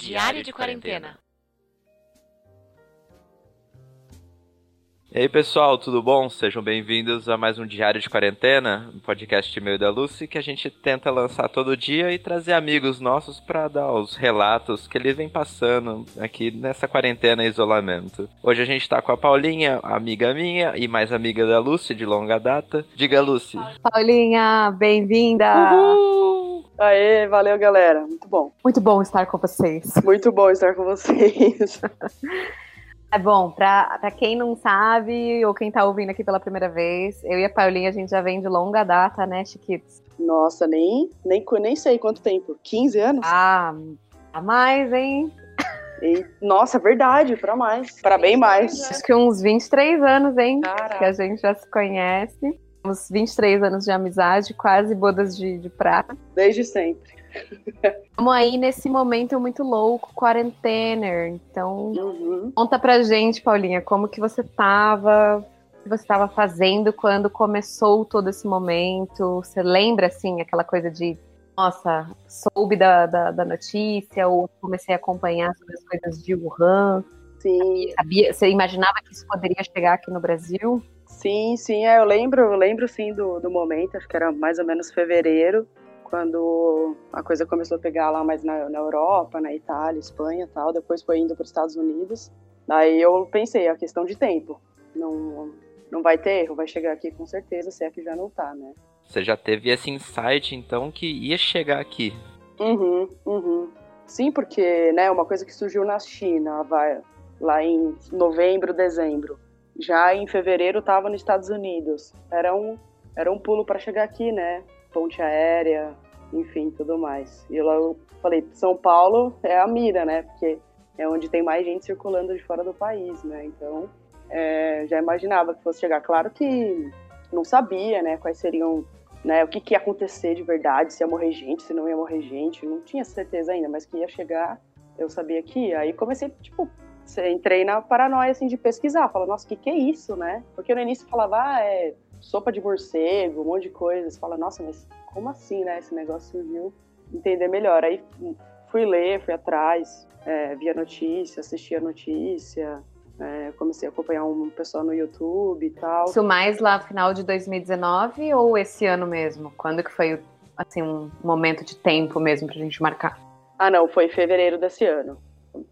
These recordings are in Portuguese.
Diário de quarentena. E aí pessoal, tudo bom? Sejam bem-vindos a mais um Diário de Quarentena, um podcast meu e da Lucy que a gente tenta lançar todo dia e trazer amigos nossos para dar os relatos que eles vêm passando aqui nessa quarentena e isolamento. Hoje a gente tá com a Paulinha, amiga minha e mais amiga da Lucy de longa data. Diga, Lucy. Paulinha, bem-vinda! Uhul! Aê, valeu galera, muito bom. Muito bom estar com vocês. Muito bom estar com vocês. É bom, pra, pra quem não sabe, ou quem tá ouvindo aqui pela primeira vez, eu e a Paulinha, a gente já vem de longa data, né, Chiquitos? Nossa, nem, nem, nem sei quanto tempo. 15 anos? Ah, a mais, hein? E, nossa, verdade, pra mais. Pra bem mais. Acho que uns 23 anos, hein? Caraca. Que a gente já se conhece. Uns 23 anos de amizade, quase bodas de, de prata. Desde sempre. Estamos aí nesse momento muito louco, quarentener. Então, Uhum. conta pra gente, Paulinha, como que você tava, o que você estava fazendo quando começou todo esse momento? Você lembra, assim, aquela coisa de, nossa, soube da, da, da notícia, ou comecei a acompanhar sobre as coisas de Wuhan? Sim, Sabia, você imaginava que isso poderia chegar aqui no Brasil? Sim, sim. É, eu lembro, eu lembro sim do, do momento, acho que era mais ou menos fevereiro, quando a coisa começou a pegar lá mais na, na Europa, na Itália, Espanha e tal. Depois foi indo para os Estados Unidos. Daí eu pensei, é a questão de tempo. Não, não vai ter erro, vai chegar aqui com certeza, se é que já não tá, né? Você já teve esse insight então que ia chegar aqui. Uhum, uhum. Sim, porque, né, uma coisa que surgiu na China, vai, lá em novembro, dezembro. Já em fevereiro estava nos Estados Unidos. Era um, era um pulo para chegar aqui, né? Ponte aérea, enfim, tudo mais. E lá eu falei, São Paulo é a mira, né? Porque é onde tem mais gente circulando de fora do país, né? Então, é, já imaginava que fosse chegar. Claro que não sabia, né? Quais seriam né, o que, que ia acontecer de verdade, se ia morrer gente, se não ia morrer gente, não tinha certeza ainda, mas que ia chegar, eu sabia que ia. Aí comecei, tipo, entrei na paranoia, assim, de pesquisar, falar, nossa, o que que é isso, né? Porque no início falava, ah, é sopa de morcego, um monte de coisas, fala, nossa, mas como assim, né, esse negócio surgiu? Entender melhor, aí fui ler, fui atrás, é, via notícia, assistia notícia, é, comecei a acompanhar um pessoal no YouTube e tal. Isso mais lá final de 2019 ou esse ano mesmo? Quando que foi, assim, um momento de tempo mesmo pra gente marcar? Ah, não, foi em fevereiro desse ano.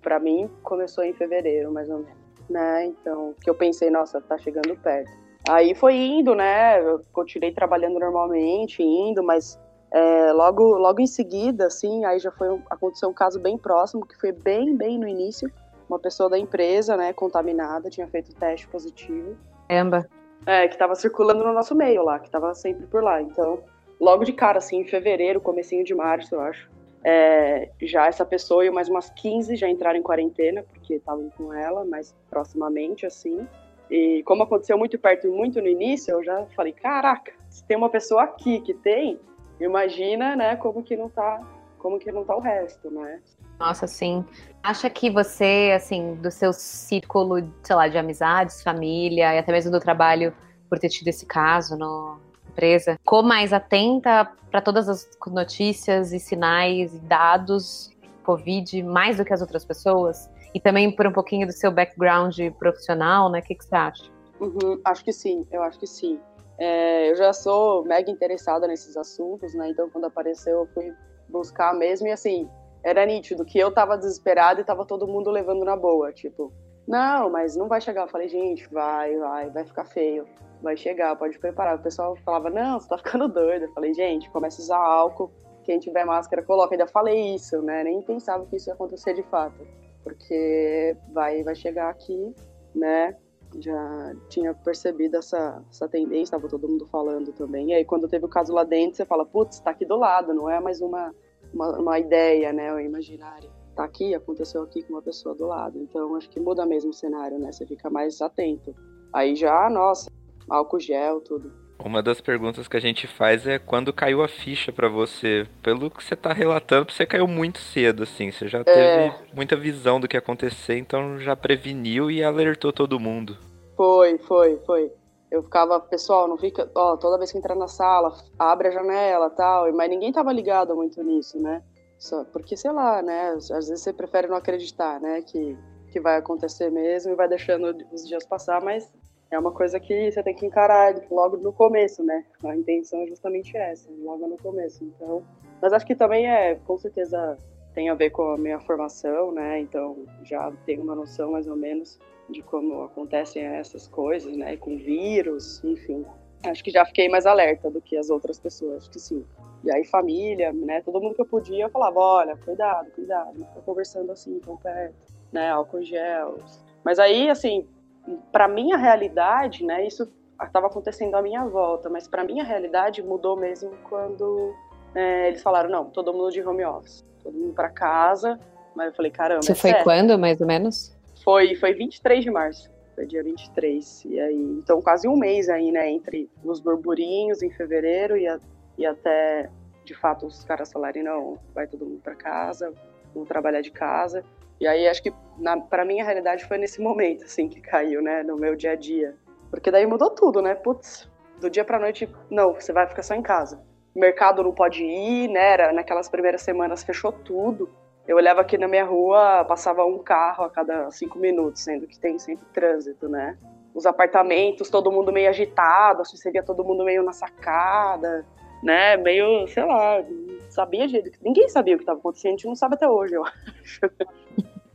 Pra mim, começou em fevereiro, mais ou menos. Né? Então, que eu pensei, nossa, tá chegando perto. Aí foi indo, né? Eu continuei trabalhando normalmente, indo, mas é, logo, logo em seguida, assim, aí já foi um- aconteceu um caso bem próximo, que foi bem, bem no início. Uma pessoa da empresa, né, contaminada, tinha feito teste positivo. Caramba. É, que tava circulando no nosso meio lá, que tava sempre por lá. Então, logo de cara, assim, em fevereiro, comecinho de março, eu acho, é, já essa pessoa e mais umas 15 já entraram em quarentena, porque estavam com ela, mais proximamente, assim. E como aconteceu muito perto muito no início, eu já falei, caraca, se tem uma pessoa aqui que tem, imagina, né, como que não tá, como que não tá o resto, né? Nossa, sim. Acha que você, assim, do seu círculo, sei lá, de amizades, família e até mesmo do trabalho, por ter tido esse caso na empresa, ficou mais atenta para todas as notícias e sinais e dados Covid mais do que as outras pessoas? E também por um pouquinho do seu background profissional, né? O que, que você acha? Uhum, acho que sim, eu acho que sim. É, eu já sou mega interessada nesses assuntos, né? Então, quando apareceu, eu fui buscar mesmo. E assim, era nítido que eu tava desesperada e tava todo mundo levando na boa. Tipo, não, mas não vai chegar. Eu falei, gente, vai, vai, vai ficar feio. Vai chegar, pode preparar. O pessoal falava, não, você tá ficando doido. Eu falei, gente, começa a usar álcool. Quem tiver máscara, coloca. Ainda falei isso, né? Nem pensava que isso ia acontecer de fato. Porque vai, vai chegar aqui, né? já tinha percebido essa, essa tendência, estava todo mundo falando também. E aí, quando teve o caso lá dentro, você fala, putz, tá aqui do lado, não é mais uma, uma, uma ideia, né, ou imaginária. Tá aqui, aconteceu aqui com uma pessoa do lado. Então, acho que muda mesmo o cenário, né? Você fica mais atento. Aí já, nossa, álcool gel, tudo. Uma das perguntas que a gente faz é quando caiu a ficha pra você. Pelo que você tá relatando, você caiu muito cedo, assim. Você já teve muita visão do que ia acontecer, então já preveniu e alertou todo mundo. Foi, foi, foi. Eu ficava, pessoal, não fica, ó, toda vez que entrar na sala, abre a janela tal, mas ninguém tava ligado muito nisso, né? Só porque, sei lá, né? Às vezes você prefere não acreditar, né? Que, que vai acontecer mesmo e vai deixando os dias passar, mas é uma coisa que você tem que encarar logo no começo, né? A intenção é justamente essa, logo no começo. Então, mas acho que também é, com certeza, tem a ver com a minha formação, né? Então, já tenho uma noção mais ou menos de como acontecem essas coisas, né? Com vírus, enfim. Acho que já fiquei mais alerta do que as outras pessoas, acho que sim. E aí, família, né? Todo mundo que eu podia, eu falava: olha, cuidado, cuidado, não fica conversando assim tão perto, né? Álcool gel. Mas aí, assim, para minha realidade, né? Isso estava acontecendo à minha volta, mas para minha realidade mudou mesmo quando é, eles falaram: não, todo mundo de home office, todo mundo para casa. Mas eu falei: caramba. Isso é foi sério? quando, mais ou menos? Foi, foi 23 de março. Foi dia 23. E aí, então quase um mês aí, né? Entre os burburinhos em fevereiro e, a, e até, de fato, os caras falarem, não, vai todo mundo para casa, vamos trabalhar de casa. E aí, acho que, para mim, a realidade foi nesse momento, assim, que caiu, né? No meu dia a dia. Porque daí mudou tudo, né? Putz, do dia pra noite, não, você vai ficar só em casa. O mercado não pode ir, né? Era, naquelas primeiras semanas fechou tudo. Eu olhava aqui na minha rua, passava um carro a cada cinco minutos, sendo que tem sempre trânsito, né? Os apartamentos, todo mundo meio agitado, assim, você via todo mundo meio na sacada, né? Meio, sei lá, sabia de... Ninguém sabia o que estava acontecendo, a gente não sabe até hoje, eu acho.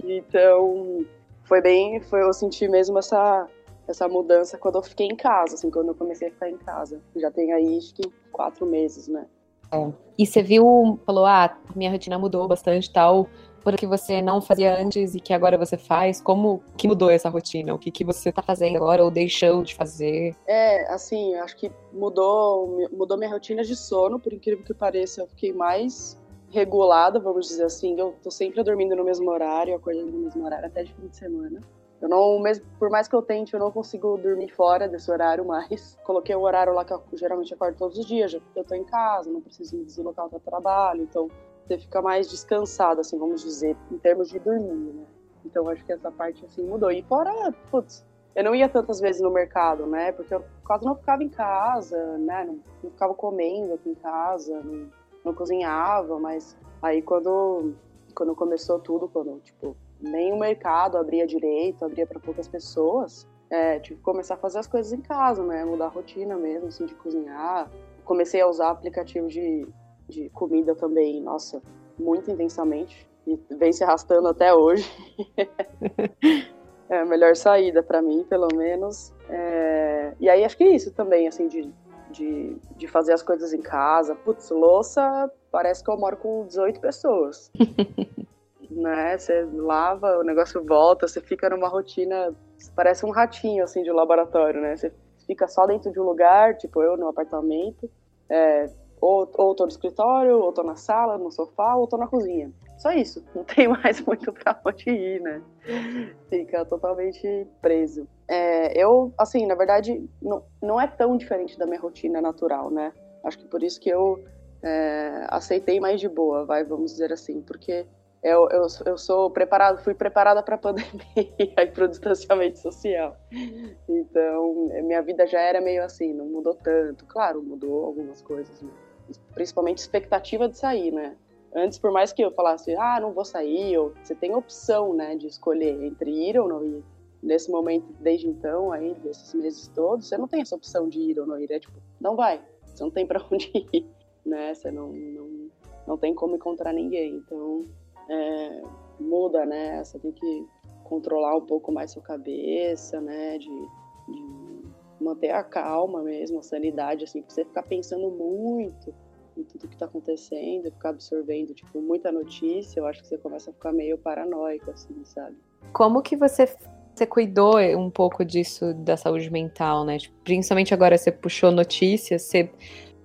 então, foi bem, foi eu senti mesmo essa essa mudança quando eu fiquei em casa, assim, quando eu comecei a ficar em casa. Já tem aí, acho que quatro meses, né? É. E você viu, falou, ah, minha rotina mudou bastante tal, porque você não fazia antes e que agora você faz. Como que mudou essa rotina? O que, que você tá fazendo agora ou deixou de fazer? É, assim, acho que mudou, mudou minha rotina de sono, por incrível que pareça, eu fiquei mais regulada, vamos dizer assim. Eu tô sempre dormindo no mesmo horário, acordando no mesmo horário até de fim de semana. Eu não, mesmo, por mais que eu tente, eu não consigo dormir fora desse horário mais. Coloquei um horário lá que eu geralmente acordo todos os dias, já eu tô em casa, não preciso me deslocar para trabalho, então você fica mais descansado, assim, vamos dizer, em termos de dormir, né? Então acho que essa parte assim mudou. E fora, putz, eu não ia tantas vezes no mercado, né? Porque eu quase não ficava em casa, né? Não, não ficava comendo aqui em casa, não, não cozinhava, mas aí quando quando começou tudo, quando tipo nem o mercado abria direito, abria para poucas pessoas. É, tive que começar a fazer as coisas em casa, né? Mudar a rotina mesmo, assim, de cozinhar. Comecei a usar aplicativo de, de comida também, nossa, muito intensamente. E vem se arrastando até hoje. é a melhor saída para mim, pelo menos. É... E aí acho que é isso também, assim, de, de, de fazer as coisas em casa. Putz, louça, parece que eu moro com 18 pessoas. né? Você lava, o negócio volta, você fica numa rotina, parece um ratinho assim de laboratório, né? Você fica só dentro de um lugar, tipo eu no apartamento, é, ou, ou tô no escritório, ou tô na sala, no sofá, ou tô na cozinha. Só isso, não tem mais muito pra onde ir, né? Fica totalmente preso. É, eu, assim, na verdade, não, não é tão diferente da minha rotina natural, né? Acho que por isso que eu é, aceitei mais de boa, vai, vamos dizer assim, porque eu, eu, eu sou preparado, fui preparada para a pandemia e para o distanciamento social. Então, minha vida já era meio assim, não mudou tanto. Claro, mudou algumas coisas, né? Principalmente expectativa de sair, né? Antes, por mais que eu falasse, ah, não vou sair, ou você tem opção, né, de escolher entre ir ou não ir. Nesse momento, desde então, aí, desses meses todos, você não tem essa opção de ir ou não ir. É tipo, não vai, você não tem para onde ir, né? Você não, não, não tem como encontrar ninguém. Então, é, muda, né? Você tem que controlar um pouco mais sua cabeça, né? De, de manter a calma mesmo, a sanidade, assim, você ficar pensando muito em tudo que tá acontecendo, ficar absorvendo, tipo, muita notícia, eu acho que você começa a ficar meio paranoico, assim, sabe? Como que você, você cuidou um pouco disso, da saúde mental, né? Tipo, principalmente agora você puxou notícias, você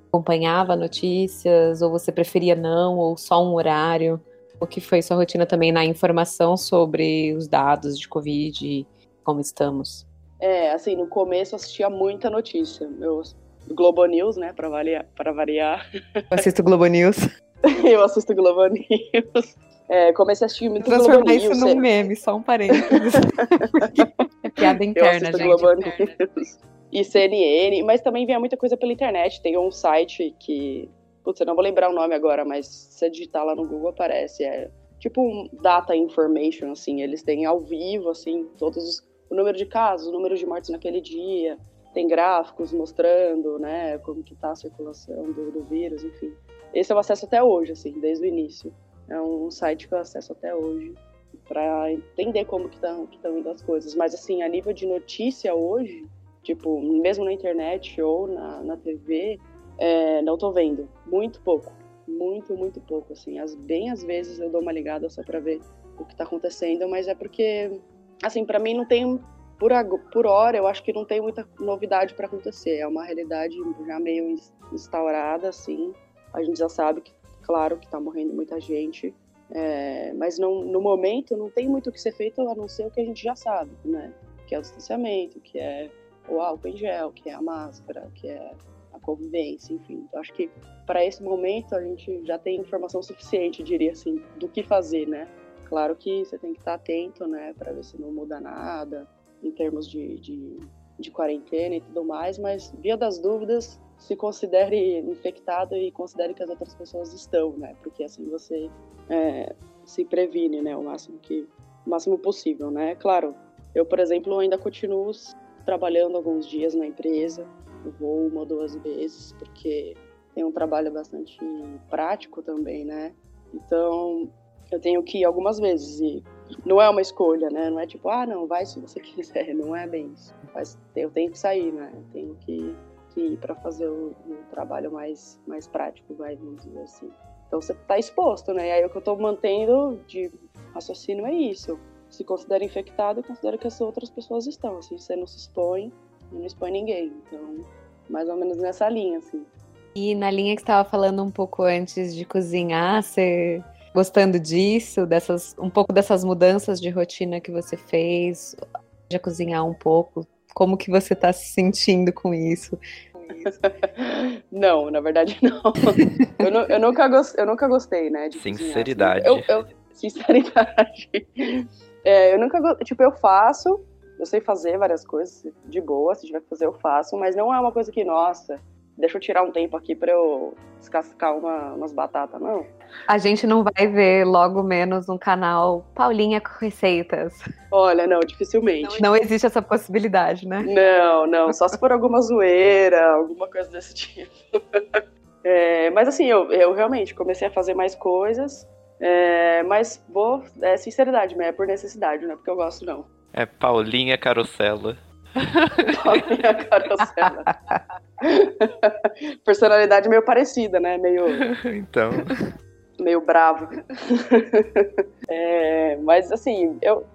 acompanhava notícias, ou você preferia não, ou só um horário? o que foi sua rotina também na informação sobre os dados de Covid e como estamos? É, assim, no começo eu assistia muita notícia. Eu, Globo News, né, para variar. Pra variar. Eu assisto Globo News. eu assisto Globo News. É, comecei a assistir muito Globo News. isso num meme, só um parênteses. é piada interna, gente. Globo News. E CNN, mas também vinha muita coisa pela internet. Tem um site que putz, eu não vou lembrar o nome agora, mas se você digitar lá no Google aparece, é tipo um data information, assim, eles têm ao vivo, assim, todos os, o número de casos, o número de mortes naquele dia, tem gráficos mostrando, né, como que tá a circulação do, do vírus, enfim. Esse eu acesso até hoje, assim, desde o início. É um site que eu acesso até hoje para entender como que estão que indo as coisas. Mas, assim, a nível de notícia hoje, tipo, mesmo na internet ou na, na TV, é, não tô vendo. Muito pouco. Muito, muito pouco, assim. As, bem às vezes eu dou uma ligada só para ver o que tá acontecendo, mas é porque, assim, para mim não tem por, por hora, eu acho que não tem muita novidade para acontecer. É uma realidade já meio instaurada, assim. A gente já sabe que, claro, que está morrendo muita gente, é, mas não, no momento não tem muito o que ser feito a não ser o que a gente já sabe, né? Que é o distanciamento, que é o álcool em gel, que é a máscara, que é a convivência, enfim. Então, acho que para esse momento a gente já tem informação suficiente, diria assim, do que fazer, né? Claro que você tem que estar atento, né, para ver se não muda nada, em termos de, de, de quarentena e tudo mais, mas via das dúvidas, se considere infectado e considere que as outras pessoas estão, né? Porque assim você é, se previne, né? O máximo que, o máximo possível, né? Claro, eu por exemplo ainda continuo trabalhando alguns dias na empresa, vou uma ou duas vezes porque tem um trabalho bastante prático também, né? Então eu tenho que ir algumas vezes e não é uma escolha, né? Não é tipo, ah, não, vai se você quiser. Não é bem isso. Mas eu tenho que sair, né? Eu tenho que, que ir para fazer o, o, trabalho mais, mais prático, vai, vamos dizer assim. Então você está exposto, né? E aí o que eu estou mantendo de raciocínio é isso. Se considera infectado considera que as outras pessoas estão. Assim, você não se expõe, não expõe ninguém. Então, mais ou menos nessa linha, assim. E na linha que estava falando um pouco antes de cozinhar, você gostando disso, dessas um pouco dessas mudanças de rotina que você fez, já cozinhar um pouco. Como que você está se sentindo com isso? não, na verdade não. eu, não, eu, nunca, eu nunca gostei, né? De sinceridade. Assim. eu, eu, sinceridade. É, eu nunca, tipo, eu faço, eu sei fazer várias coisas de boa, se tiver que fazer eu faço, mas não é uma coisa que, nossa, deixa eu tirar um tempo aqui para eu descascar uma, umas batatas, não. A gente não vai ver logo menos no canal Paulinha com receitas. Olha, não, dificilmente. Não, não existe essa possibilidade, né? Não, não, só se for alguma zoeira, alguma coisa desse tipo. É, mas assim, eu, eu realmente comecei a fazer mais coisas, é, mas vou, é sinceridade, é por necessidade, não é porque eu gosto, não. É Paulinha Carosella. Paulinha Carosella. Personalidade meio parecida, né? Meio. então. Meio bravo. é, mas assim, eu,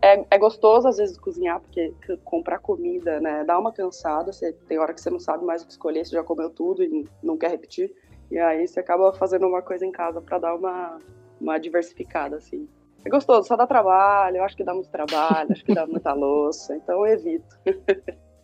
é, é, gostoso às vezes cozinhar, porque comprar comida, né, dá uma cansada. Você, tem hora que você não sabe mais o que escolher, você já comeu tudo e não quer repetir. E aí você acaba fazendo uma coisa em casa para dar uma, uma diversificada, assim. É gostoso, só dá trabalho, eu acho que dá muito trabalho, acho que dá muita louça, então eu evito.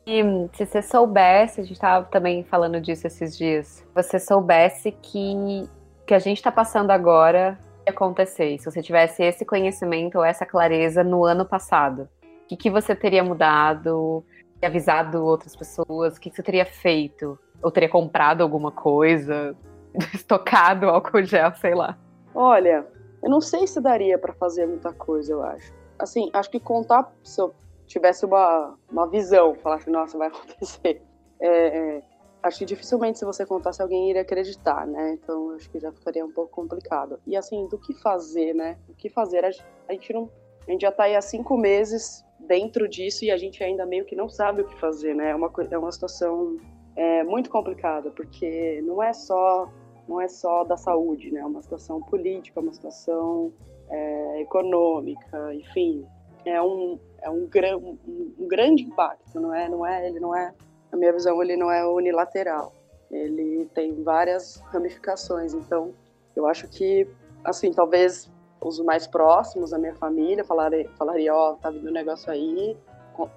E se você soubesse, a gente estava também falando disso esses dias, você soubesse que que a gente está passando agora ia acontecer, se você tivesse esse conhecimento ou essa clareza no ano passado, o que, que você teria mudado, avisado outras pessoas, o que, que você teria feito? Ou teria comprado alguma coisa, estocado álcool gel, sei lá. Olha, eu não sei se daria para fazer muita coisa, eu acho. Assim, acho que contar, se eu tivesse uma, uma visão, falasse, nossa, vai acontecer. É, é, acho que dificilmente se você contasse alguém iria acreditar, né? Então acho que já ficaria um pouco complicado. E assim, do que fazer, né? O que fazer? A gente não, a gente já está aí há cinco meses dentro disso e a gente ainda meio que não sabe o que fazer, né? É uma é uma situação é, muito complicada porque não é só não é só da saúde, né? É uma situação política, uma situação é, econômica, enfim, é um é um, um, um, grande impacto, não é? Não é? Ele não é, na minha visão, ele não é unilateral. Ele tem várias ramificações. Então, eu acho que, assim, talvez os mais próximos da minha família falaria, falaria, ó, oh, tá vindo um negócio aí,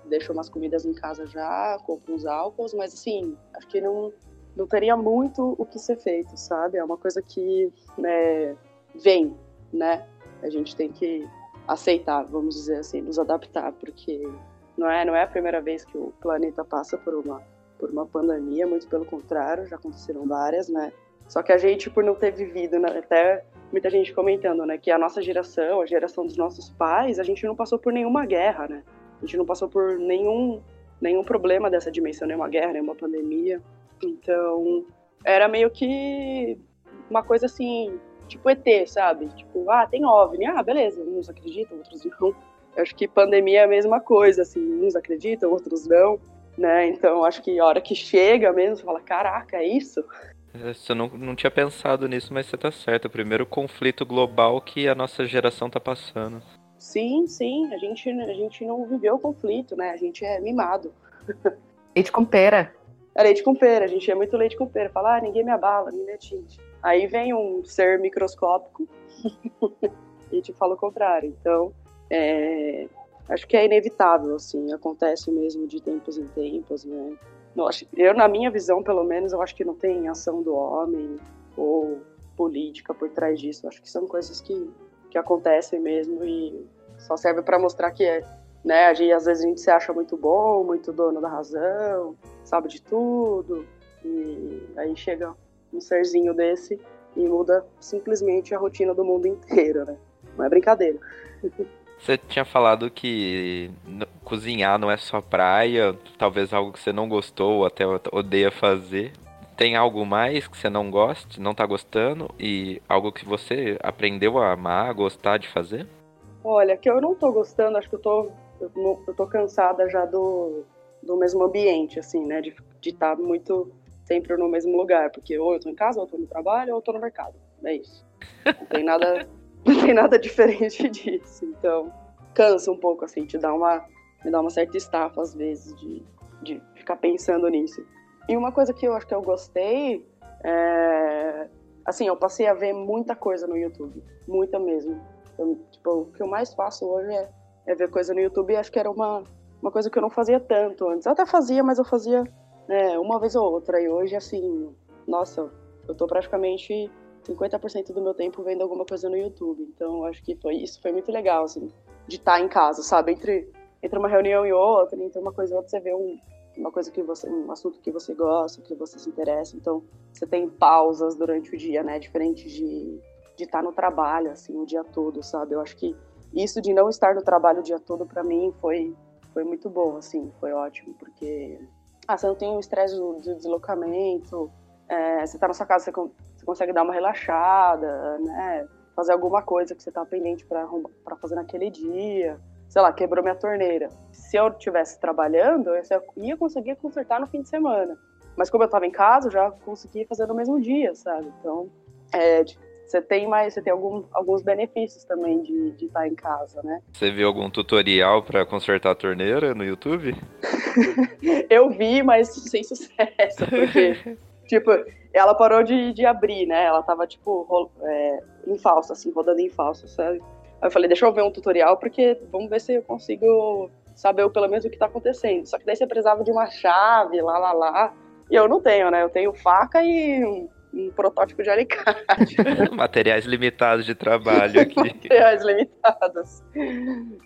deixa umas comidas em casa já, compra uns álcools, mas assim, acho que não, não teria muito o que ser feito, sabe? É uma coisa que né, vem, né? A gente tem que aceitar, vamos dizer assim, nos adaptar, porque não é, não é a primeira vez que o planeta passa por uma, por uma pandemia, muito pelo contrário, já aconteceram várias, né? Só que a gente, por não ter vivido, né, até muita gente comentando, né, que a nossa geração, a geração dos nossos pais, a gente não passou por nenhuma guerra, né? A gente não passou por nenhum, nenhum problema dessa dimensão, nenhuma guerra, nenhuma pandemia. Então, era meio que uma coisa assim, tipo ET, sabe? Tipo, ah, tem OVNI, ah, beleza, uns acreditam, outros não. Eu acho que pandemia é a mesma coisa, assim, uns acreditam, outros não, né? Então, acho que a hora que chega mesmo, você fala, caraca, é isso? Você não, não tinha pensado nisso, mas você tá certo. O primeiro conflito global que a nossa geração tá passando. Sim, sim. A gente, a gente não viveu o conflito, né? A gente é mimado. Leite com pera. É leite com pera. A gente é muito leite com pera. Fala, ah, ninguém me abala, ninguém me atinge. Aí vem um ser microscópico e te fala o contrário. Então, é, acho que é inevitável, assim. Acontece mesmo de tempos em tempos, né? eu, na minha visão, pelo menos, eu acho que não tem ação do homem ou política por trás disso. Eu acho que são coisas que, que acontecem mesmo e só serve para mostrar que é, né, às vezes a gente se acha muito bom, muito dono da razão, sabe de tudo, e aí chega um serzinho desse e muda simplesmente a rotina do mundo inteiro, né? Não é brincadeira. Você tinha falado que cozinhar não é só praia, talvez algo que você não gostou ou até odeia fazer. Tem algo mais que você não goste, não tá gostando e algo que você aprendeu a amar, a gostar de fazer? Olha, que eu não tô gostando, acho que eu tô, eu, eu tô cansada já do, do mesmo ambiente, assim, né? De estar tá muito sempre no mesmo lugar, porque ou eu tô em casa, ou eu tô no trabalho, ou eu tô no mercado. É isso. Não tem nada não tem nada diferente disso. Então, cansa um pouco, assim, te dá uma, me dá uma certa estafa às vezes de, de ficar pensando nisso. E uma coisa que eu acho que eu gostei é. Assim, eu passei a ver muita coisa no YouTube. Muita mesmo. Eu, tipo, o que eu mais faço hoje é, é ver coisa no YouTube e acho que era uma, uma coisa que eu não fazia tanto antes. Eu até fazia, mas eu fazia é, uma vez ou outra. E hoje, assim, nossa, eu tô praticamente 50% do meu tempo vendo alguma coisa no YouTube. Então, acho que foi isso foi muito legal, assim, de estar em casa, sabe? Entre, entre uma reunião e outra, entre uma coisa e outra, você vê um, uma coisa que você, um assunto que você gosta, que você se interessa. Então, você tem pausas durante o dia, né? Diferente de, de estar no trabalho, assim, o dia todo, sabe? Eu acho que isso de não estar no trabalho o dia todo, para mim, foi, foi muito bom, assim, foi ótimo, porque ah, você não tem o estresse do, do deslocamento, é, você tá na sua casa, você você consegue dar uma relaxada, né? Fazer alguma coisa que você tá pendente para fazer naquele dia. Sei lá, quebrou minha torneira. Se eu estivesse trabalhando, eu ia conseguir consertar no fim de semana. Mas como eu estava em casa, eu já consegui fazer no mesmo dia, sabe? Então, é, você tem mais, você tem algum, alguns benefícios também de, de estar em casa, né? Você viu algum tutorial para consertar a torneira no YouTube? eu vi, mas sem sucesso, porque tipo, ela parou de, de abrir, né? Ela tava, tipo, é, em falso, assim, rodando em falso, sabe? Aí eu falei, deixa eu ver um tutorial, porque vamos ver se eu consigo saber pelo menos o que tá acontecendo. Só que daí você precisava de uma chave, lá, lá, lá. E eu não tenho, né? Eu tenho faca e um, protótipo de alicate. Materiais limitados de trabalho aqui. Materiais limitados.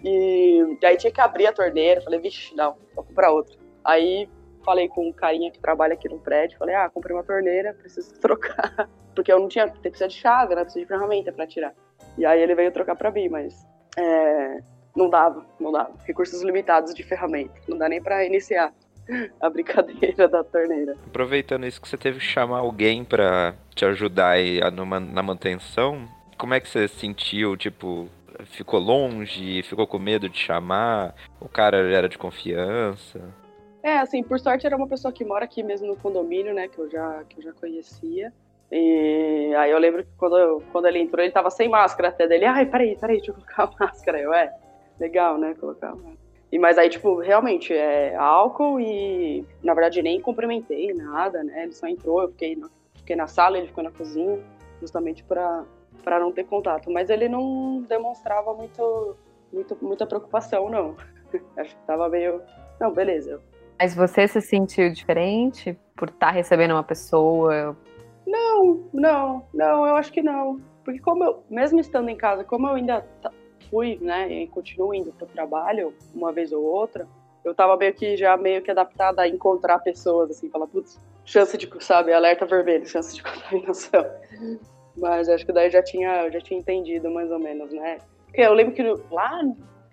E, aí tinha que abrir a torneira. Falei, vixe, não, vou comprar outra. Aí falei com um carinha que trabalha aqui no prédio, falei, ah, comprei uma torneira, preciso trocar. Porque eu não tinha, tem que precisar de chave, né? Preciso de ferramenta para tirar. E aí ele veio trocar para mim, mas é, não dava, não dava. Recursos limitados de ferramenta. Não dá nem para iniciar a brincadeira da torneira. Aproveitando isso que você teve que chamar alguém para te ajudar numa, na manutenção, como é que você sentiu, tipo, ficou longe, ficou com medo de chamar, o cara era de confiança? É, assim, por sorte era uma pessoa que mora aqui mesmo no condomínio, né, que eu já, que eu já conhecia. E aí eu lembro que quando, eu, quando ele entrou, ele tava sem máscara até dele. Ai, peraí, peraí, deixa eu colocar a máscara. Eu, é, legal, né, colocar a máscara. E, mas aí, tipo, realmente, é álcool e, na verdade, nem cumprimentei nada, né, ele só entrou, eu fiquei, fiquei na sala, ele ficou na cozinha, justamente para para não ter contato. Mas ele não demonstrava muito, muito muita preocupação, não. Acho que tava meio, não, beleza, mas você se sentiu diferente por estar tá recebendo uma pessoa? Não, não, não, eu acho que não. Porque como eu, mesmo estando em casa, como eu ainda fui, né, e continuo indo para o trabalho uma vez ou outra, eu tava meio que já meio que adaptada a encontrar pessoas, assim, falar, putz, chance de, sabe, alerta vermelho, chance de contaminação. Mas acho que daí já tinha, já tinha entendido mais ou menos, né? Porque eu lembro que lá,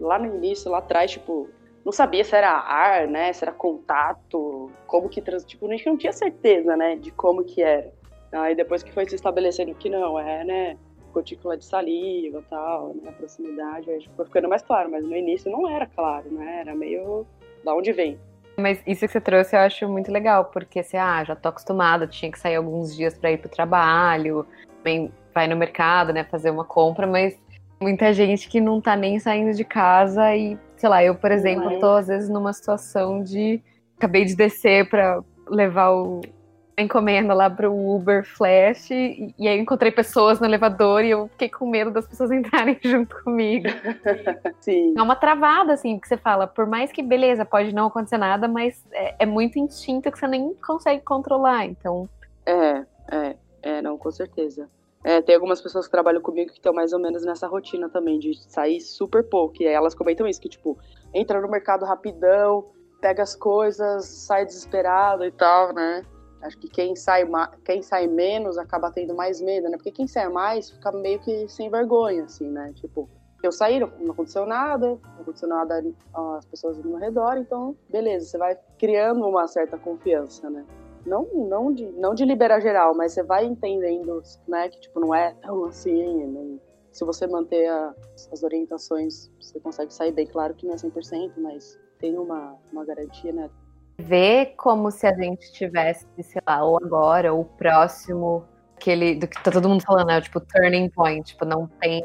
lá no início, lá atrás, tipo, não sabia se era ar, né? Se era contato, como que trans... tipo, a gente não tinha certeza, né, de como que era. Aí depois que foi se estabelecendo que não, é, né, gotícula de saliva e tal, né, proximidade, aí foi ficando mais claro, mas no início não era claro, né? Era meio da onde vem. Mas isso que você trouxe eu acho muito legal, porque você, ah, já tô acostumada, tinha que sair alguns dias para ir pro trabalho, também vai no mercado, né, fazer uma compra, mas muita gente que não tá nem saindo de casa e, sei lá, eu, por exemplo, é. tô às vezes numa situação de acabei de descer para levar o encomenda lá pro Uber Flash e, e, aí eu encontrei pessoas no elevador e eu fiquei com medo das pessoas entrarem junto comigo. Sim. É uma travada, assim, que você fala, por mais que, beleza, pode não acontecer nada, mas é, é muito instinto que você nem consegue controlar, então... É, é, é, não, com certeza. É, tem algumas pessoas que trabalham comigo que estão mais ou menos nessa rotina também, de sair super pouco. E elas comentam isso, que, tipo, entra no mercado rapidão, pega as coisas, sai desesperado e tal, né? Acho que quem sai, quem sai menos acaba tendo mais medo, né? Porque quem sai mais fica meio que sem vergonha, assim, né? Tipo, eu saí, não, aconteceu nada, não aconteceu nada às pessoas no redor, então, beleza, você vai criando uma certa confiança, né? Não, não, de, não de liberar geral, mas você vai entendendo, né, que, tipo, não é tão assim, né? Se você manter a, as orientações, você consegue sair bem. Claro que não é 100%, mas tem uma, uma garantia, né? Ver como se a gente tivesse, sei lá, ou agora, ou próximo, aquele do que tá todo mundo falando, né? Tipo, turning point. Tipo, não tem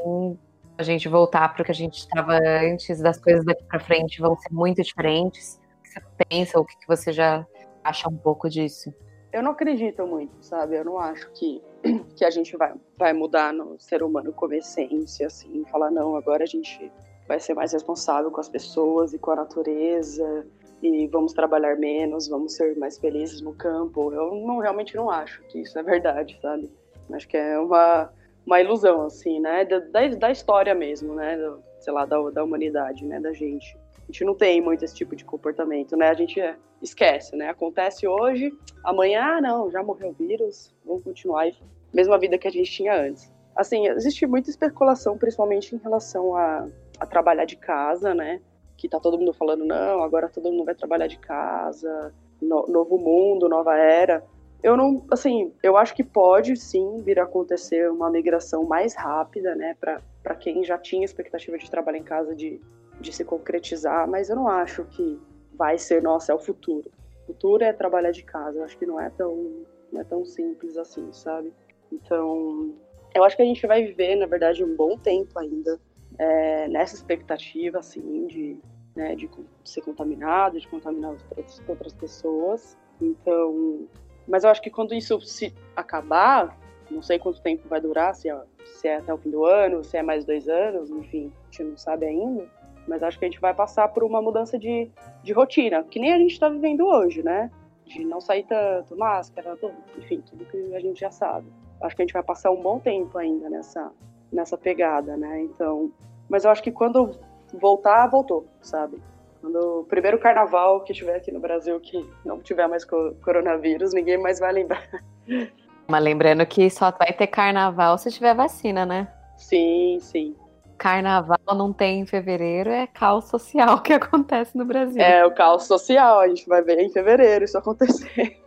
a gente voltar para o que a gente estava antes, das coisas daqui para frente vão ser muito diferentes. O que você pensa, o que você já acha um pouco disso? Eu não acredito muito, sabe? Eu não acho que, que a gente vai, vai mudar no ser humano como essência, assim, falar, não, agora a gente vai ser mais responsável com as pessoas e com a natureza e vamos trabalhar menos, vamos ser mais felizes no campo. Eu não, realmente não acho que isso é verdade, sabe? Acho que é uma, uma ilusão, assim, né? Da, da história mesmo, né? Do, sei lá, da, da humanidade, né? Da gente. A gente não tem muito esse tipo de comportamento, né? A gente esquece, né? Acontece hoje, amanhã, ah, não, já morreu o vírus, vamos continuar. Mesma vida que a gente tinha antes. Assim, existe muita especulação, principalmente em relação a, a trabalhar de casa, né? Que tá todo mundo falando, não, agora todo mundo vai trabalhar de casa, no, novo mundo, nova era. Eu não, assim, eu acho que pode sim vir a acontecer uma migração mais rápida, né, para quem já tinha expectativa de trabalhar em casa, de, de se concretizar, mas eu não acho que vai ser, nossa, é o futuro. O futuro é trabalhar de casa, eu acho que não é tão, não é tão simples assim, sabe? Então, eu acho que a gente vai viver, na verdade, um bom tempo ainda é, nessa expectativa, assim, de, né, de ser contaminado, de contaminar outras, outras pessoas. Então, mas eu acho que quando isso se acabar, não sei quanto tempo vai durar, se é, se é até o fim do ano, se é mais dois anos, enfim, a gente não sabe ainda. Mas acho que a gente vai passar por uma mudança de, de rotina, que nem a gente está vivendo hoje, né? De não sair tanto, máscara, tudo, enfim, tudo que a gente já sabe. Acho que a gente vai passar um bom tempo ainda nessa, nessa pegada, né? Então, mas eu acho que quando voltar, voltou, sabe? Quando o primeiro carnaval que tiver aqui no Brasil que não tiver mais coronavírus, ninguém mais vai lembrar. Mas lembrando que só vai ter carnaval se tiver vacina, né? Sim, sim. Carnaval não tem em fevereiro, é caos social que acontece no Brasil. É, o caos social, a gente vai ver em fevereiro isso acontecer.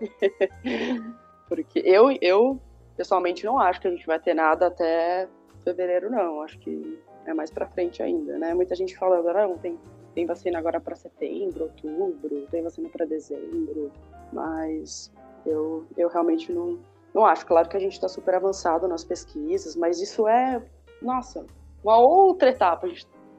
Porque eu, eu pessoalmente não acho que a gente vai ter nada até fevereiro, não. Acho que é mais para frente ainda, né? Muita gente fala agora, não, tem, tem vacina agora para setembro, outubro, tem vacina para dezembro, mas eu, eu realmente não, não acho. Claro que a gente está super avançado nas pesquisas, mas isso é, nossa, uma outra etapa.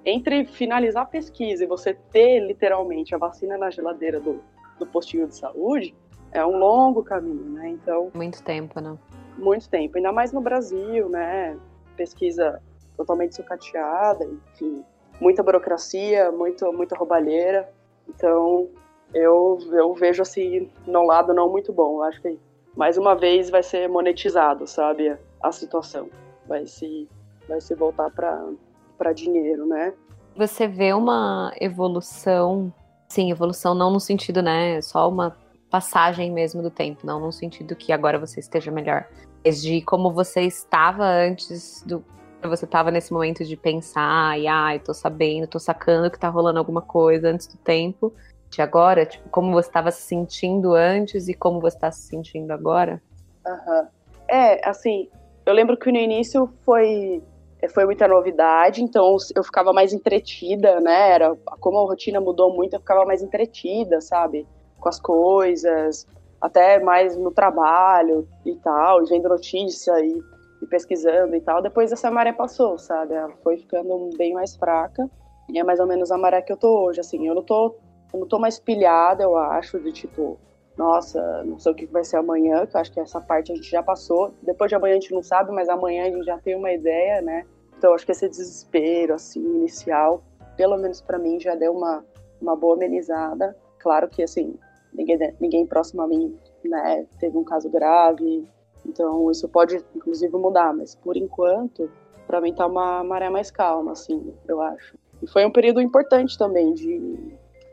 Entre finalizar a pesquisa e você ter literalmente a vacina na geladeira do, do postinho de saúde, é um longo caminho, né? Então. Muito tempo, né? Muito tempo, ainda mais no Brasil, né? Pesquisa totalmente sucateada, enfim, muita burocracia, muito, muita roubalheira. Então, eu, eu vejo assim, no lado não muito bom. Eu acho que mais uma vez vai ser monetizado, sabe, a, situação. Vai se, vai se voltar para dinheiro, né? Você vê uma evolução Sim, evolução não no sentido, né? Só uma passagem mesmo do tempo, não no sentido que agora você esteja melhor. De como você estava antes do. Você estava nesse momento de pensar, e ah, eu tô sabendo, tô sacando que tá rolando alguma coisa antes do tempo. De agora, tipo, como você estava se sentindo antes e como você está se sentindo agora. Uhum. É, assim, eu lembro que no início foi foi muita novidade, então eu ficava mais entretida, né? Era, como a rotina mudou muito, eu ficava mais entretida, sabe? Com as coisas, até mais no trabalho e tal, vendo notícia e, e, pesquisando e tal. Depois essa maré passou, sabe? Ela foi ficando bem mais fraca. E é mais ou menos a maré que eu tô hoje, assim. Eu não tô, eu não tô mais pilhada, eu acho, de tipo, nossa, não sei o que vai ser amanhã, que eu acho que essa parte a gente já passou. Depois de amanhã a gente não sabe, mas amanhã a gente já tem uma ideia, né? Então acho que esse desespero, assim, inicial, pelo menos para mim, já deu uma, uma boa amenizada. Claro que, assim, ninguém, ninguém próximo a mim, né, teve um caso grave, então isso pode, inclusive, mudar, mas por enquanto, para mim tá uma maré mais calma, assim, eu acho. E foi um período importante também de,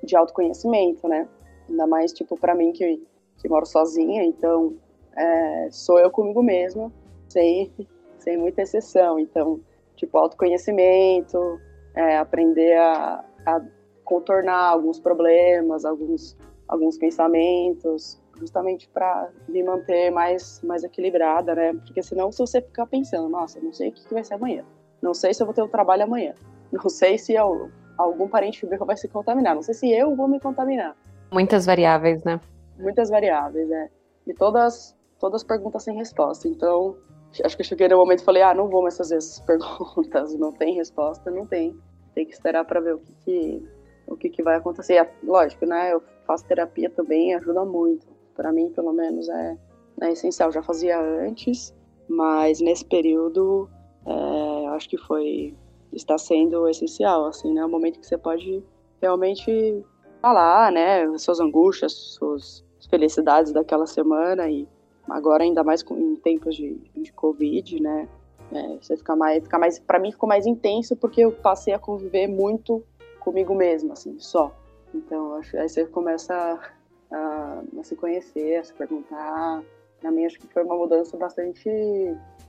de autoconhecimento, né? Ainda mais, tipo, para mim que, que moro sozinha, então é, sou eu comigo mesma, sem, sem muita exceção. Então, tipo, autoconhecimento, é, aprender a, a, contornar alguns problemas, alguns, alguns pensamentos, justamente para me manter mais, mais equilibrada, né? Porque senão, se você ficar pensando, nossa, não sei o que vai ser amanhã, não sei se eu vou ter o um trabalho amanhã, não sei se eu, algum parente meu vai se contaminar, não sei se eu vou me contaminar. Muitas variáveis, né? Muitas variáveis, é. E todas, todas perguntas sem resposta. Então, acho que eu cheguei no momento e falei, ah, não vou mais fazer essas perguntas, não tem resposta, não tem. Tem que esperar para ver o que, que o que, que vai acontecer. Lógico, né? Eu faço terapia também, ajuda muito. Para mim, pelo menos, é, é essencial. Já fazia antes, mas nesse período, é, acho que foi está sendo essencial, assim, né? O momento que você pode realmente falar, né, suas angústias, suas felicidades daquela semana e agora ainda mais em tempos de, de Covid, né, é, você fica mais, fica mais, para mim ficou mais intenso porque eu passei a conviver muito comigo mesma, assim, só. Então, acho, aí você começa a, a, a se conhecer, a se perguntar. Na minha, acho que foi uma mudança bastante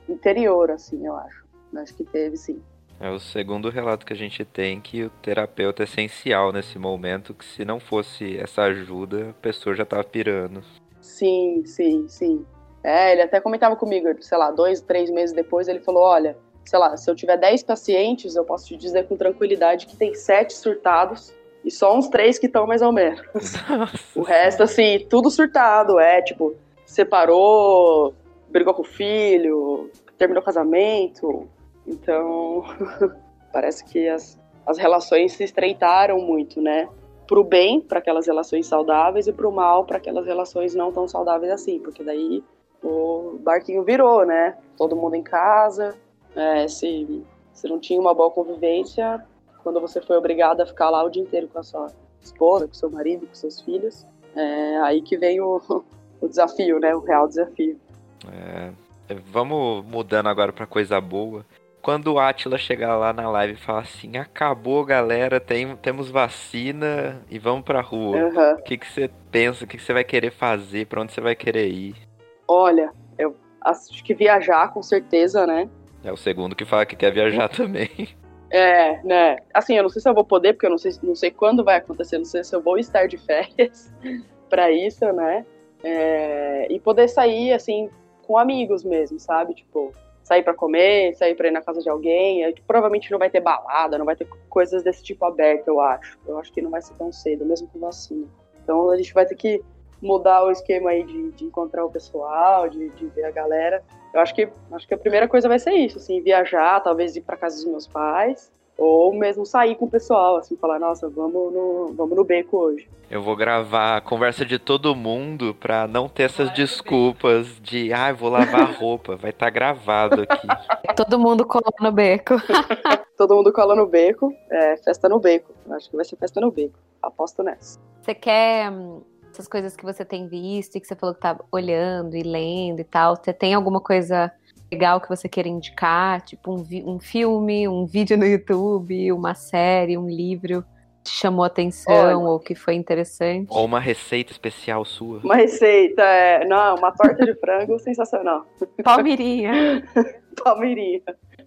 interior, assim, eu acho. Acho que teve, sim. É o segundo relato que a gente tem que o terapeuta é essencial nesse momento, que se não fosse essa ajuda, a pessoa já tava pirando. Sim, sim, sim. É, ele até comentava comigo, sei lá, dois, três meses depois, ele falou, olha, sei lá, se eu tiver dez pacientes, eu posso te dizer com tranquilidade que tem sete surtados e só uns três que estão mais ou menos. O resto, assim, tudo surtado, é, tipo, separou, brigou com o filho, terminou o casamento, então, parece que as, as relações se estreitaram muito, né? Pro bem, para aquelas relações saudáveis, e pro mal, para aquelas relações não tão saudáveis assim, porque daí o barquinho virou, né? Todo mundo em casa, é, se, se não tinha uma boa convivência, quando você foi obrigado a ficar lá o dia inteiro com a sua esposa, com seu marido, com seus filhos, é aí que vem o, o desafio, né? O real desafio. É, vamos mudando agora para coisa boa quando o Atila chegar lá na live e falar assim, acabou galera, tem, temos vacina e vamos pra rua. Uhum. O que você pensa, o que você vai querer fazer, pra onde você vai querer ir? Olha, eu acho que viajar com certeza, né? É o segundo que fala que quer viajar também. É, né? Assim, eu não sei se eu vou poder, porque eu não sei, não sei quando vai acontecer, não sei se eu vou estar de férias para isso, né? É, e poder sair, assim, com amigos mesmo, sabe? Tipo, sair para comer, sair para ir na casa de alguém. É, provavelmente não vai ter balada, não vai ter coisas desse tipo aberto, eu acho. Eu acho que não vai ser tão cedo, mesmo com vacina. Então a gente vai ter que mudar o esquema aí de, de encontrar o pessoal, de, de, ver a galera. Eu acho que acho que a primeira coisa vai ser isso, assim, viajar, talvez ir para casa dos meus pais, ou mesmo sair com o pessoal, assim, falar, nossa, vamos no, vamos no beco hoje. Eu vou gravar a conversa de todo mundo pra não ter essas desculpas de, ah, vou lavar roupa. Vai estar tá gravado aqui. Todo mundo cola no beco. todo mundo cola no beco. É, festa no beco. Acho que vai ser festa no beco. Aposto nessa. Você quer hum, essas coisas que você tem visto e que você falou que tá olhando e lendo e tal? Você tem alguma coisa legal que você queira indicar, tipo um, um filme, um vídeo no YouTube, uma série, um livro, te chamou atenção ou que foi interessante? Ou uma receita especial sua. Uma receita, é. Não, uma torta de frango sensacional. Palmirinha. Palmirinha.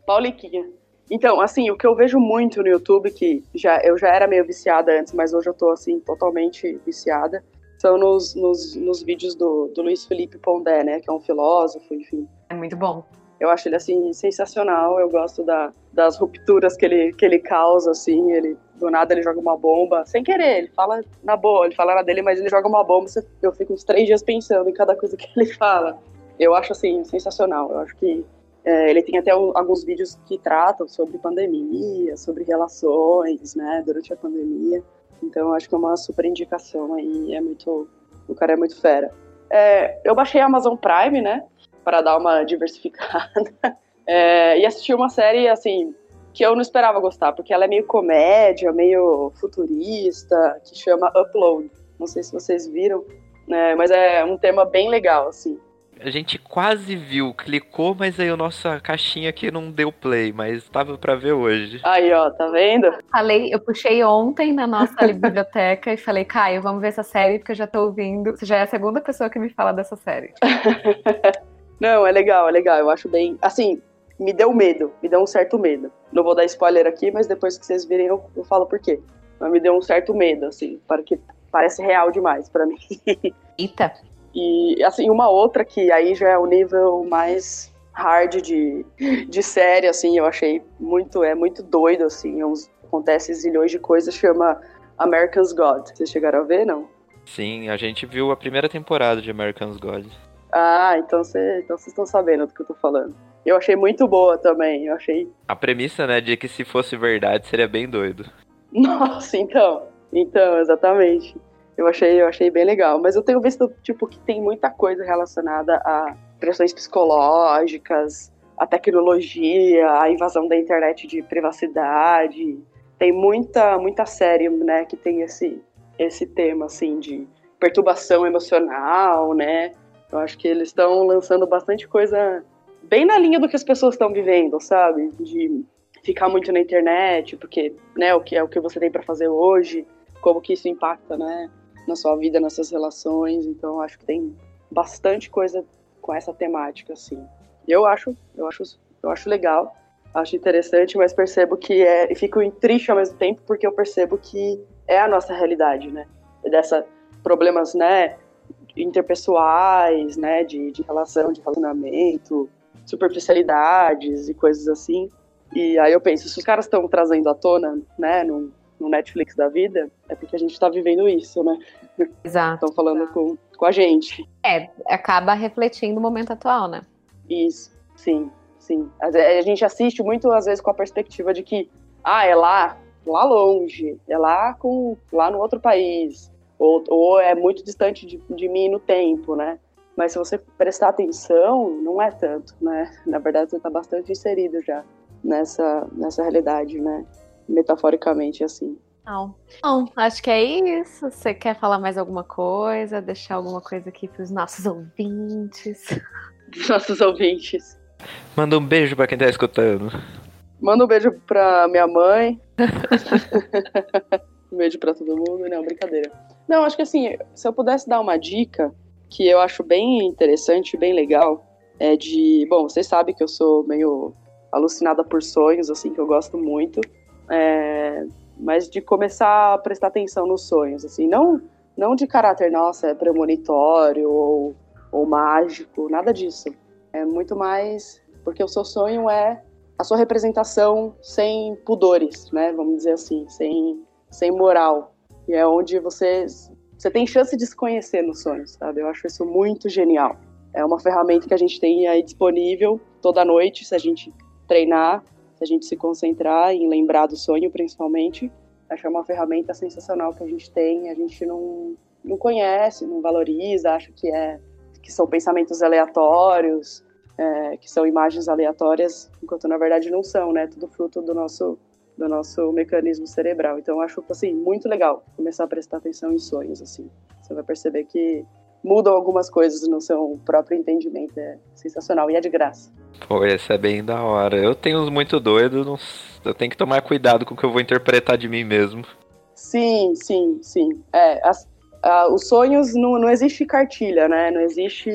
Pauliquinha. Então, assim, o que eu vejo muito no YouTube, que já, eu já era meio viciada antes, mas hoje eu tô, assim, totalmente viciada, são nos, nos, nos vídeos do, do Luiz Felipe Pondé, né, que é um filósofo, enfim. É muito bom. Eu acho ele, assim, sensacional, eu gosto da, das rupturas que ele, que ele causa, assim, ele, do nada ele joga uma bomba, sem querer, ele fala na boa, ele fala na dele, mas ele joga uma bomba, eu fico uns três dias pensando em cada coisa que ele fala. Eu acho, assim, sensacional, eu acho que é, ele tem até alguns vídeos que tratam sobre pandemia, sobre relações, né, durante a pandemia. Então, acho que é uma super indicação aí. É muito. O cara é muito fera. É, eu baixei a Amazon Prime, né, para dar uma diversificada. É, e assisti uma série, assim, que eu não esperava gostar, porque ela é meio comédia, meio futurista, que chama Upload. Não sei se vocês viram, né, mas é um tema bem legal, assim a gente quase viu, clicou, mas aí a nossa caixinha aqui não deu play, mas tava para ver hoje. Aí, ó, tá vendo? Falei, eu puxei ontem na nossa biblioteca e falei, Caio, vamos ver essa série, porque eu já tô ouvindo. Você já é a segunda pessoa que me fala dessa série. não, é legal, é legal. Eu acho bem. Assim, me deu medo, me deu um certo medo. Não vou dar spoiler aqui, mas depois que vocês virem eu, eu falo por quê. Mas me deu um certo medo, assim, porque parece real demais para mim. Eita. E, assim, uma outra que aí já é o nível mais hard de, de série, assim, eu achei muito, é muito doido, assim, é uns, acontece zilhões de coisas, chama American's God. Vocês chegaram a ver, não? Sim, a gente viu a primeira temporada de American's God. Ah, então vocês então estão sabendo do que eu tô falando. Eu achei muito boa também, eu achei... A premissa, né, de que se fosse verdade seria bem doido. Nossa, então, então, exatamente. Eu achei, eu achei bem legal. Mas eu tenho visto, tipo, que tem muita coisa relacionada a pressões psicológicas, a tecnologia, a invasão da internet de privacidade. Tem muita, muita série, né, que tem esse, esse tema, assim, de perturbação emocional, né? Eu acho que eles estão lançando bastante coisa bem na linha do que as pessoas estão vivendo, sabe? De ficar muito na internet, porque, né, o que é o que você tem para fazer hoje, como que isso impacta, né, na sua vida, nas suas relações. Então acho que tem bastante coisa com essa temática, assim. Eu acho, eu acho, eu acho legal, acho interessante, mas percebo que é e fico triste ao mesmo tempo porque eu percebo que é a nossa realidade, né? Dessa problemas, né, interpessoais, né, de, de relação, de relacionamento, superficialidades e coisas assim. E aí eu penso, se os caras estão trazendo à tona, né, num, no Netflix da vida, é porque a gente está vivendo isso, né? Exato. Estão falando com, com a gente. É, acaba refletindo o momento atual, né? Isso, sim, sim. A, a gente assiste muito, às vezes, com a perspectiva de que, ah, é lá, lá longe, é lá, com, lá no outro país, ou, ou é muito distante de, de mim no tempo, né? Mas se você prestar atenção, não é tanto, né? Na verdade, você está bastante inserido já nessa, nessa realidade, né? Metaforicamente assim. Não. Bom, acho que é isso. Você quer falar mais alguma coisa? Deixar alguma coisa aqui para os nossos ouvintes? Nossos ouvintes. Manda um beijo para quem tá escutando. Manda um beijo pra minha mãe. um beijo para todo mundo. Não, brincadeira. Não, acho que assim, se eu pudesse dar uma dica que eu acho bem interessante, bem legal, é de. Bom, vocês sabem que eu sou meio alucinada por sonhos, assim, que eu gosto muito é, mas de começar a prestar atenção nos sonhos, assim, não, não de caráter, nossa, é premonitório ou, ou mágico, nada disso. É muito mais porque o seu sonho é a sua representação sem pudores, né? Vamos dizer assim, sem, sem moral. E é onde você, você tem chance de se conhecer nos sonhos, sabe? Eu acho isso muito genial. É uma ferramenta que a gente tem aí disponível toda noite, se a gente treinar a gente se concentrar em lembrar do sonho, principalmente, acho que é uma ferramenta sensacional que a gente tem, a gente não, não conhece, não valoriza, acha que é que são pensamentos aleatórios, é, que são imagens aleatórias, enquanto na verdade não são, né? Tudo fruto do nosso do nosso mecanismo cerebral. Então acho assim muito legal começar a prestar atenção em sonhos assim. Você vai perceber que mudam algumas coisas no seu próprio entendimento. É sensacional e é de graça. Pô, esse é bem da hora. Eu tenho uns muito doidos, eu tenho que tomar cuidado com o que eu vou interpretar de mim mesmo. Sim, sim, sim. É, as, a, os sonhos não, não existe cartilha, né? Não existe,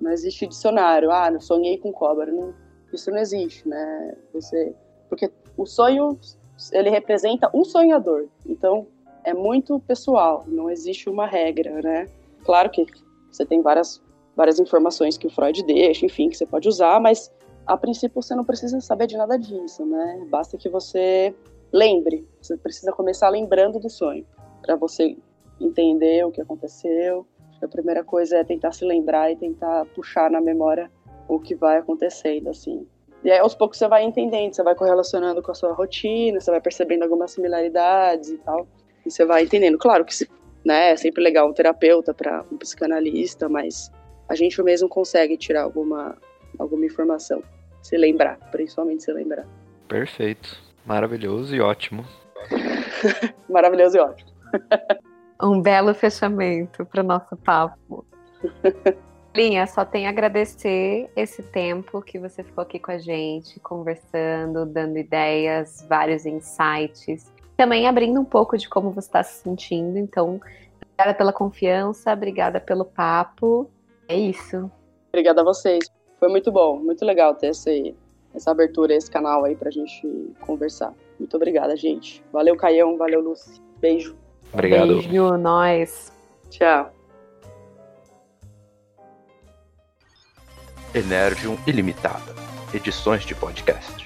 não existe dicionário. Ah, não sonhei com cobra. Não, isso não existe, né? Você, porque o sonho ele representa um sonhador. Então é muito pessoal. Não existe uma regra, né? Claro que você tem várias várias informações que o Freud deixa, enfim, que você pode usar, mas a princípio você não precisa saber de nada disso, né? Basta que você lembre. Você precisa começar lembrando do sonho para você entender o que aconteceu. A primeira coisa é tentar se lembrar e tentar puxar na memória o que vai acontecendo, assim. E aí, aos poucos, você vai entendendo, você vai correlacionando com a sua rotina, você vai percebendo algumas similaridades e tal. E você vai entendendo. Claro que né, é sempre legal um terapeuta para um psicanalista, mas a gente mesmo consegue tirar alguma, alguma informação. Se lembrar, principalmente se lembrar. Perfeito. Maravilhoso e ótimo. Maravilhoso e ótimo. um belo fechamento para o nosso papo. Linha, só tem a agradecer esse tempo que você ficou aqui com a gente, conversando, dando ideias, vários insights. Também abrindo um pouco de como você está se sentindo. Então, obrigada pela confiança, obrigada pelo papo. É isso. Obrigada a vocês. Foi muito bom, muito legal ter esse, essa abertura, esse canal aí pra gente conversar. Muito obrigada, gente. Valeu, Caião. Valeu, Lucy. Beijo. Obrigado. Beijo, nós. Tchau. Energium Ilimitada. Edições de podcast.